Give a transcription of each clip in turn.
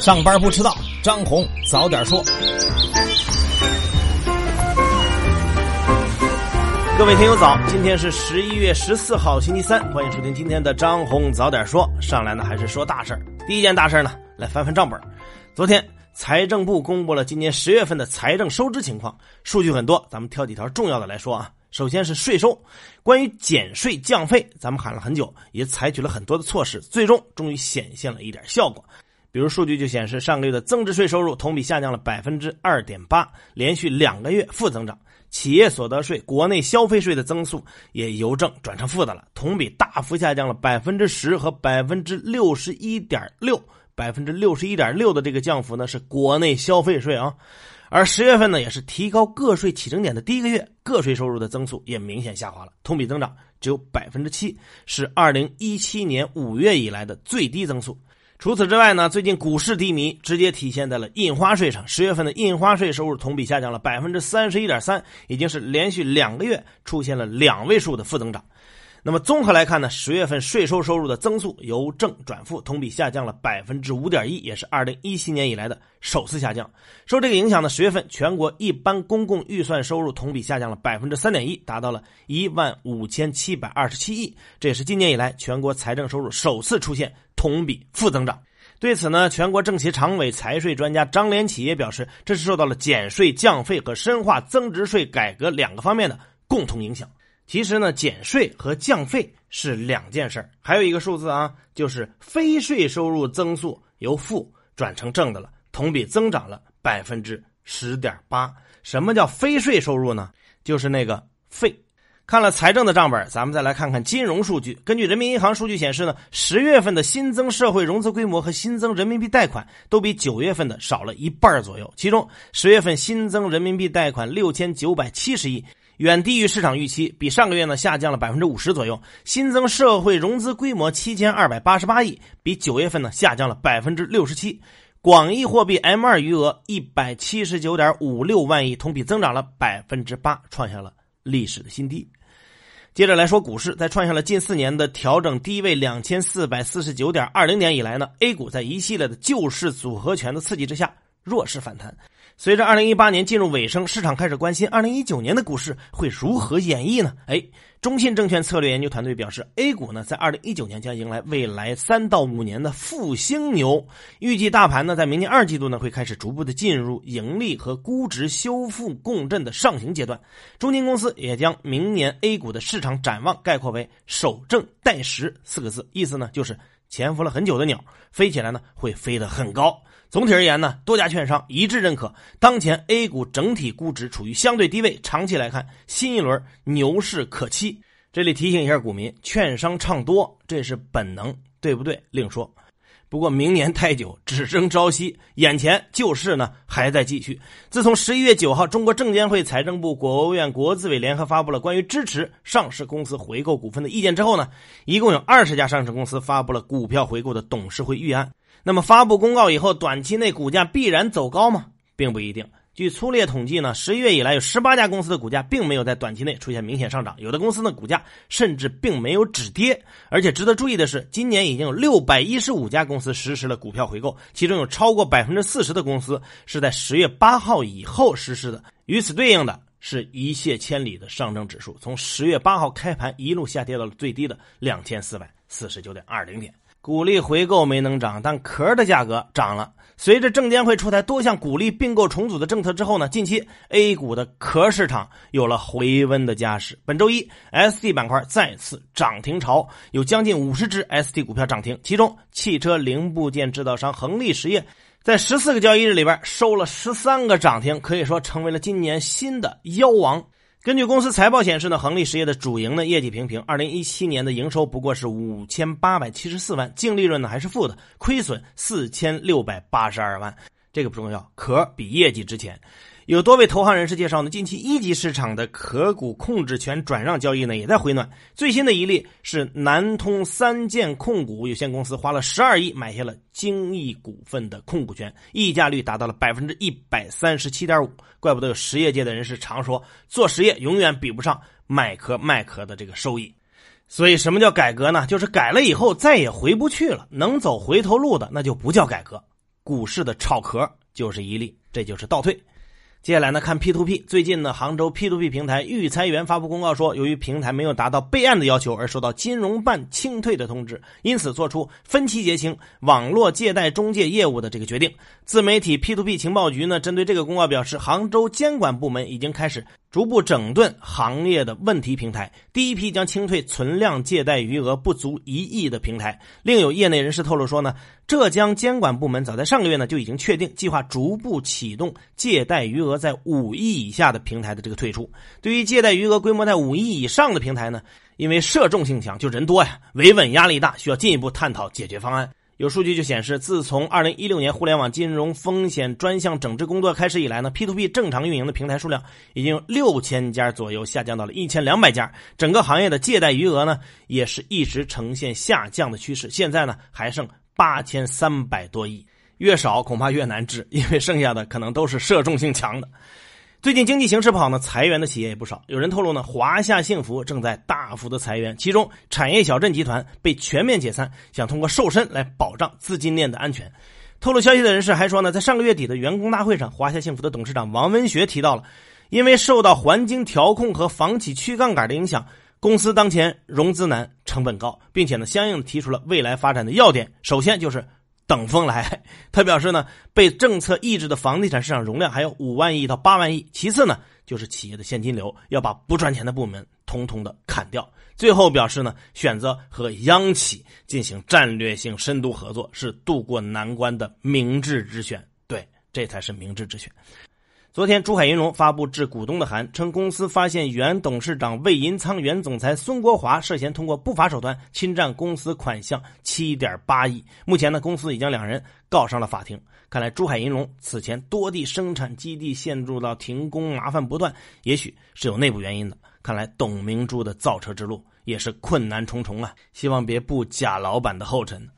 上班不迟到，张红早点说。各位听友早，今天是十一月十四号星期三，欢迎收听今天的张红早点说。上来呢还是说大事第一件大事呢，来翻翻账本。昨天财政部公布了今年十月份的财政收支情况，数据很多，咱们挑几条重要的来说啊。首先是税收，关于减税降费，咱们喊了很久，也采取了很多的措施，最终终于显现了一点效果。比如数据就显示，上个月的增值税收入同比下降了百分之二点八，连续两个月负增长。企业所得税、国内消费税的增速也由正转成负的了，同比大幅下降了百分之十和百分之六十一点六，百分之六十一点六的这个降幅呢是国内消费税啊。而十月份呢，也是提高个税起征点的第一个月，个税收入的增速也明显下滑了，同比增长只有百分之七，是二零一七年五月以来的最低增速。除此之外呢，最近股市低迷，直接体现在了印花税上。十月份的印花税收入同比下降了百分之三十一点三，已经是连续两个月出现了两位数的负增长。那么综合来看呢，十月份税收收入的增速由正转负，同比下降了百分之五点一，也是二零一七年以来的首次下降。受这个影响呢，十月份全国一般公共预算收入同比下降了百分之三点一，达到了一万五千七百二十七亿，这也是今年以来全国财政收入首次出现同比负增长。对此呢，全国政协常委、财税专家张连起也表示，这是受到了减税降费和深化增值税改革两个方面的共同影响。其实呢，减税和降费是两件事还有一个数字啊，就是非税收入增速由负转成正的了，同比增长了百分之十点八。什么叫非税收入呢？就是那个费。看了财政的账本，咱们再来看看金融数据。根据人民银行数据显示呢，十月份的新增社会融资规模和新增人民币贷款都比九月份的少了一半左右。其中，十月份新增人民币贷款六千九百七十亿。远低于市场预期，比上个月呢下降了百分之五十左右。新增社会融资规模七千二百八十八亿，比九月份呢下降了百分之六十七。广义货币 M 二余额一百七十九点五六万亿，同比增长了百分之八，创下了历史的新低。接着来说股市，在创下了近四年的调整低位两千四百四十九点二零点以来呢，A 股在一系列的救市组合拳的刺激之下。弱势反弹，随着二零一八年进入尾声，市场开始关心二零一九年的股市会如何演绎呢？哎，中信证券策略研究团队表示，A 股呢在二零一九年将迎来未来三到五年的复兴牛，预计大盘呢在明年二季度呢会开始逐步的进入盈利和估值修复共振的上行阶段。中金公司也将明年 A 股的市场展望概括为“守正待时”四个字，意思呢就是潜伏了很久的鸟飞起来呢会飞得很高。总体而言呢，多家券商一致认可，当前 A 股整体估值处于相对低位，长期来看，新一轮牛市可期。这里提醒一下股民，券商唱多这是本能，对不对？另说。不过明年太久，只争朝夕，眼前救市呢还在继续。自从十一月九号，中国证监会、财政部、国务院、国资委联合发布了关于支持上市公司回购股份的意见之后呢，一共有二十家上市公司发布了股票回购的董事会预案。那么发布公告以后，短期内股价必然走高吗？并不一定。据粗略统计呢，十一月以来有十八家公司的股价并没有在短期内出现明显上涨，有的公司的股价甚至并没有止跌。而且值得注意的是，今年已经有六百一十五家公司实施了股票回购，其中有超过百分之四十的公司是在十月八号以后实施的。与此对应的是一泻千里的上证指数，从十月八号开盘一路下跌到了最低的两千四百四十九点二零点。股利回购没能涨，但壳的价格涨了。随着证监会出台多项鼓励并购重组的政策之后呢，近期 A 股的壳市场有了回温的加势。本周一，ST 板块再次涨停潮，有将近五十只 ST 股票涨停，其中汽车零部件制造商恒力实业在十四个交易日里边收了十三个涨停，可以说成为了今年新的妖王。根据公司财报显示呢，恒力实业的主营呢业绩平平，二零一七年的营收不过是五千八百七十四万，净利润呢还是负的，亏损四千六百八十二万。这个不重要，壳比业绩值钱。有多位投行人士介绍呢，近期一级市场的壳股控制权转让交易呢也在回暖。最新的一例是南通三建控股有限公司花了十二亿买下了精益股份的控股权，溢价率达到了百分之一百三十七点五。怪不得有实业界的人士常说，做实业永远比不上卖壳卖壳的这个收益。所以，什么叫改革呢？就是改了以后再也回不去了，能走回头路的那就不叫改革。股市的炒壳就是一例，这就是倒退。接下来呢，看 P to P。最近呢，杭州 P to P 平台育才园发布公告说，由于平台没有达到备案的要求，而受到金融办清退的通知，因此做出分期结清网络借贷中介业务的这个决定。自媒体 P to P 情报局呢，针对这个公告表示，杭州监管部门已经开始逐步整顿行业的问题平台，第一批将清退存量借贷余额不足一亿的平台。另有业内人士透露说呢。浙江监管部门早在上个月呢就已经确定计划逐步启动借贷余额在五亿以下的平台的这个退出。对于借贷余额规模在五亿以上的平台呢，因为涉众性强，就人多呀，维稳压力大，需要进一步探讨解决方案。有数据就显示，自从二零一六年互联网金融风险专项整治工作开始以来呢，P to P 正常运营的平台数量已经六千家左右下降到了一千两百家，整个行业的借贷余额呢也是一直呈现下降的趋势，现在呢还剩。八千三百多亿，越少恐怕越难治，因为剩下的可能都是涉众性强的。最近经济形势不好呢，裁员的企业也不少。有人透露呢，华夏幸福正在大幅的裁员，其中产业小镇集团被全面解散，想通过瘦身来保障资金链的安全。透露消息的人士还说呢，在上个月底的员工大会上，华夏幸福的董事长王文学提到了，因为受到环境调控和房企去杠杆的影响。公司当前融资难、成本高，并且呢，相应提出了未来发展的要点。首先就是等风来。他表示呢，被政策抑制的房地产市场容量还有五万亿到八万亿。其次呢，就是企业的现金流要把不赚钱的部门统统的砍掉。最后表示呢，选择和央企进行战略性深度合作是渡过难关的明智之选。对，这才是明智之选。昨天，珠海银隆发布致股东的函，称公司发现原董事长魏银仓、原总裁孙国华涉嫌通过不法手段侵占公司款项七点八亿。目前呢，公司已将两人告上了法庭。看来，珠海银隆此前多地生产基地陷入到停工，麻烦不断，也许是有内部原因的。看来，董明珠的造车之路也是困难重重啊！希望别步贾老板的后尘。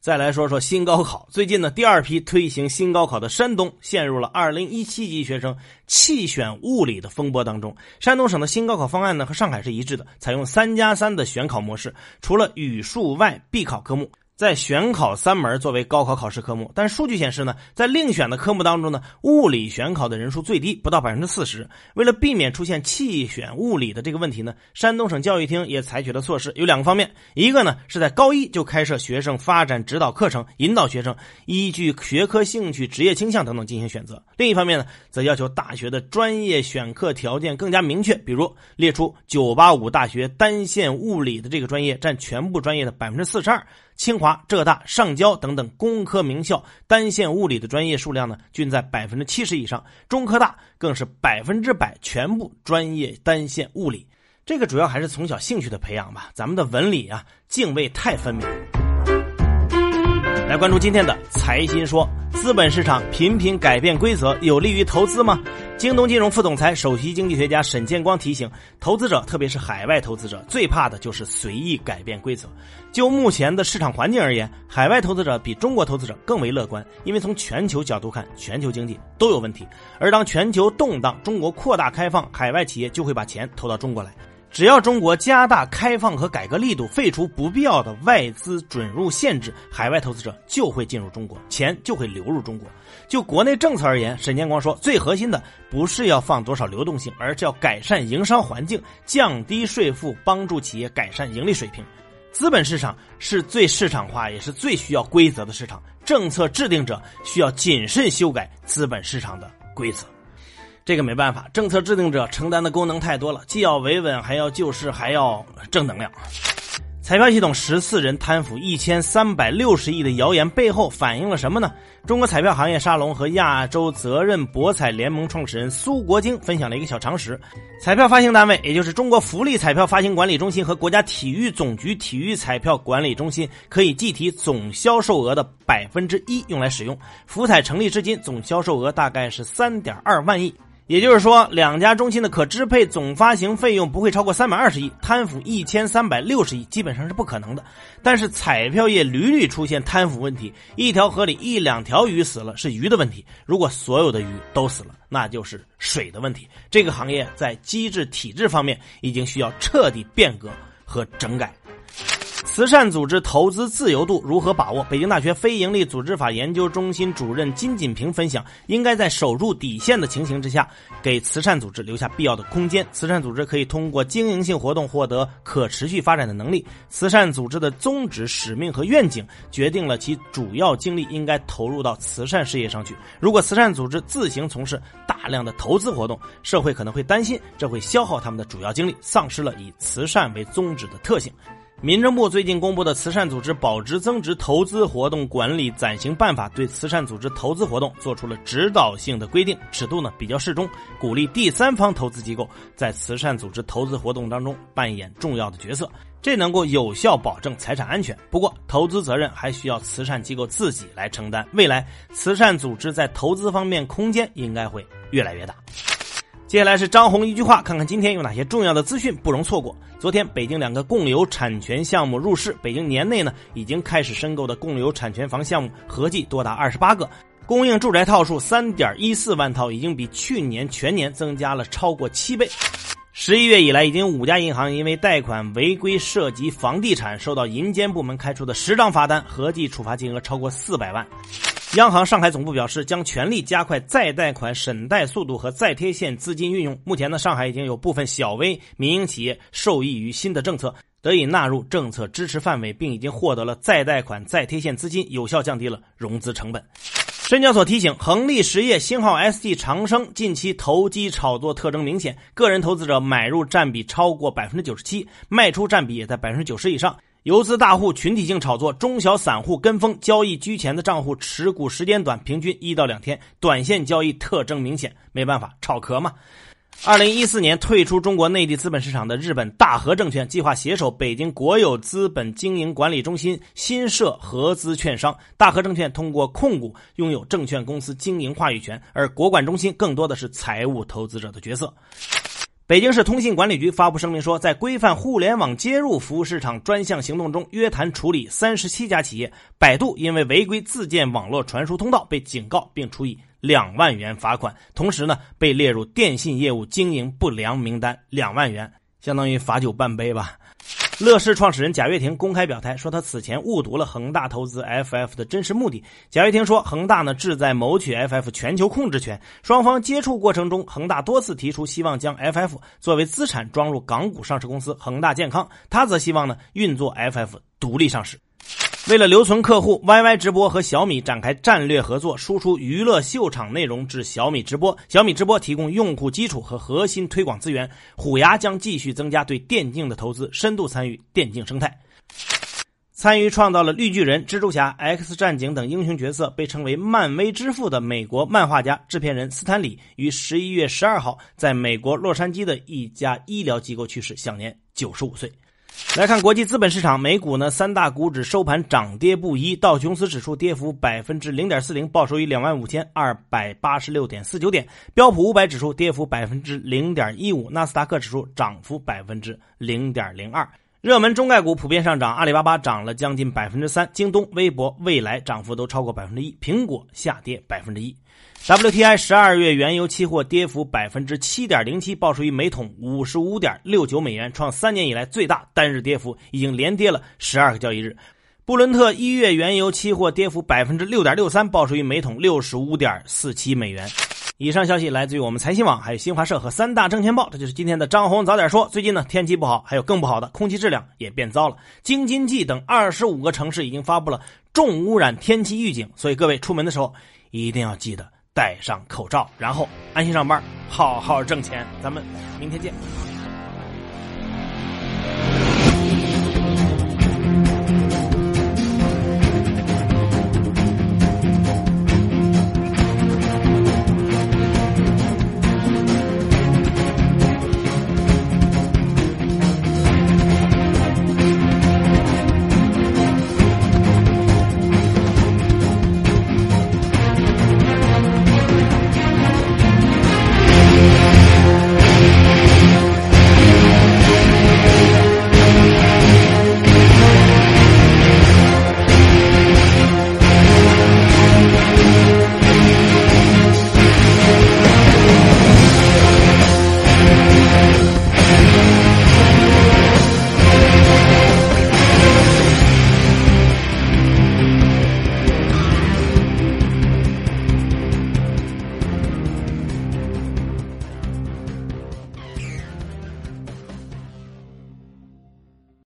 再来说说新高考。最近呢，第二批推行新高考的山东陷入了二零一七级学生弃选物理的风波当中。山东省的新高考方案呢，和上海是一致的，采用三加三的选考模式，除了语数外必考科目。在选考三门作为高考考试科目，但数据显示呢，在另选的科目当中呢，物理选考的人数最低，不到百分之四十。为了避免出现弃选物理的这个问题呢，山东省教育厅也采取了措施，有两个方面：一个呢是在高一就开设学生发展指导课程，引导学生依据学科兴趣、职业倾向等等进行选择；另一方面呢，则要求大学的专业选课条件更加明确，比如列出985大学单线物理的这个专业占全部专业的百分之四十二。清华、浙大、上交等等工科名校单线物理的专业数量呢，均在百分之七十以上。中科大更是百分之百全部专业单线物理。这个主要还是从小兴趣的培养吧。咱们的文理啊，泾渭太分明。来关注今天的财新说，资本市场频频改变规则，有利于投资吗？京东金融副总裁、首席经济学家沈建光提醒投资者，特别是海外投资者，最怕的就是随意改变规则。就目前的市场环境而言，海外投资者比中国投资者更为乐观，因为从全球角度看，全球经济都有问题。而当全球动荡，中国扩大开放，海外企业就会把钱投到中国来。只要中国加大开放和改革力度，废除不必要的外资准入限制，海外投资者就会进入中国，钱就会流入中国。就国内政策而言，沈建光说，最核心的不是要放多少流动性，而是要改善营商环境，降低税负，帮助企业改善盈利水平。资本市场是最市场化，也是最需要规则的市场。政策制定者需要谨慎修改资本市场的规则。这个没办法，政策制定者承担的功能太多了，既要维稳，还要救市，还要正能量。彩票系统十四人贪腐一千三百六十亿的谣言背后反映了什么呢？中国彩票行业沙龙和亚洲责任博彩联盟创始人苏国京分享了一个小常识：彩票发行单位，也就是中国福利彩票发行管理中心和国家体育总局体育彩票管理中心，可以计提总销售额的百分之一用来使用。福彩成立至今，总销售额大概是三点二万亿。也就是说，两家中心的可支配总发行费用不会超过三百二十亿，贪腐一千三百六十亿基本上是不可能的。但是彩票业屡屡出现贪腐问题，一条河里一两条鱼死了是鱼的问题，如果所有的鱼都死了，那就是水的问题。这个行业在机制体制方面已经需要彻底变革和整改。慈善组织投资自由度如何把握？北京大学非营利组织法研究中心主任金锦平分享：应该在守住底线的情形之下，给慈善组织留下必要的空间。慈善组织可以通过经营性活动获得可持续发展的能力。慈善组织的宗旨、使命和愿景决定了其主要精力应该投入到慈善事业上去。如果慈善组织自行从事大量的投资活动，社会可能会担心这会消耗他们的主要精力，丧失了以慈善为宗旨的特性。民政部最近公布的《慈善组织保值增值投资活动管理暂行办法》对慈善组织投资活动做出了指导性的规定，尺度呢比较适中，鼓励第三方投资机构在慈善组织投资活动当中扮演重要的角色，这能够有效保证财产安全。不过，投资责任还需要慈善机构自己来承担。未来，慈善组织在投资方面空间应该会越来越大。接下来是张红一句话，看看今天有哪些重要的资讯不容错过。昨天，北京两个共有产权项目入市，北京年内呢已经开始申购的共有产权房项目合计多达二十八个，供应住宅套数三点一四万套，已经比去年全年增加了超过七倍。十一月以来，已经五家银行因为贷款违规涉及房地产，受到银监部门开出的十张罚单，合计处罚金额超过四百万。央行上海总部表示，将全力加快再贷款审贷速度和再贴现资金运用。目前呢，上海已经有部分小微民营企业受益于新的政策，得以纳入政策支持范围，并已经获得了再贷款、再贴现资金，有效降低了融资成本。深交所提醒，恒力实业、星号 ST、长生近期投机炒作特征明显，个人投资者买入占比超过百分之九十七，卖出占比也在百分之九十以上。游资大户群体性炒作，中小散户跟风交易居前的账户持股时间短，平均一到两天，短线交易特征明显。没办法，炒壳嘛。二零一四年退出中国内地资本市场的日本大和证券计划携手北京国有资本经营管理中心新设合资券商。大和证券通过控股拥有证券公司经营话语权，而国管中心更多的是财务投资者的角色。北京市通信管理局发布声明说，在规范互联网接入服务市场专项行动中，约谈处理三十七家企业。百度因为违规自建网络传输通道被警告并处以两万元罚款，同时呢被列入电信业务经营不良名单。两万元相当于罚酒半杯吧。乐视创始人贾跃亭公开表态说，他此前误读了恒大投资 FF 的真实目的。贾跃亭说，恒大呢志在谋取 FF 全球控制权。双方接触过程中，恒大多次提出希望将 FF 作为资产装入港股上市公司恒大健康，他则希望呢运作 FF 独立上市。为了留存客户，YY 直播和小米展开战略合作，输出娱乐秀场内容至小米直播。小米直播提供用户基础和核心推广资源。虎牙将继续增加对电竞的投资，深度参与电竞生态。参与创造了绿巨人、蜘蛛侠、X 战警等英雄角色，被称为漫威之父的美国漫画家、制片人斯坦李于十一月十二号在美国洛杉矶的一家医疗机构去世，享年九十五岁。来看国际资本市场，美股呢三大股指收盘涨跌不一，道琼斯指数跌幅百分之零点四零，报收于两万五千二百八十六点四九点；标普五百指数跌幅百分之零点一五，纳斯达克指数涨幅百分之零点零二。热门中概股普遍上涨，阿里巴巴涨了将近百分之三，京东、微博、未来涨幅都超过百分之一，苹果下跌百分之一。WTI 十二月原油期货跌幅百分之七点零七，报收于每桶五十五点六九美元，创三年以来最大单日跌幅，已经连跌了十二个交易日。布伦特一月原油期货跌幅百分之六点六三，报收于每桶六十五点四七美元。以上消息来自于我们财新网、还有新华社和三大证券报。这就是今天的张红早点说。最近呢，天气不好，还有更不好的，空气质量也变糟了。京津冀等二十五个城市已经发布了重污染天气预警，所以各位出门的时候一定要记得。戴上口罩，然后安心上班，好好挣钱。咱们明天见。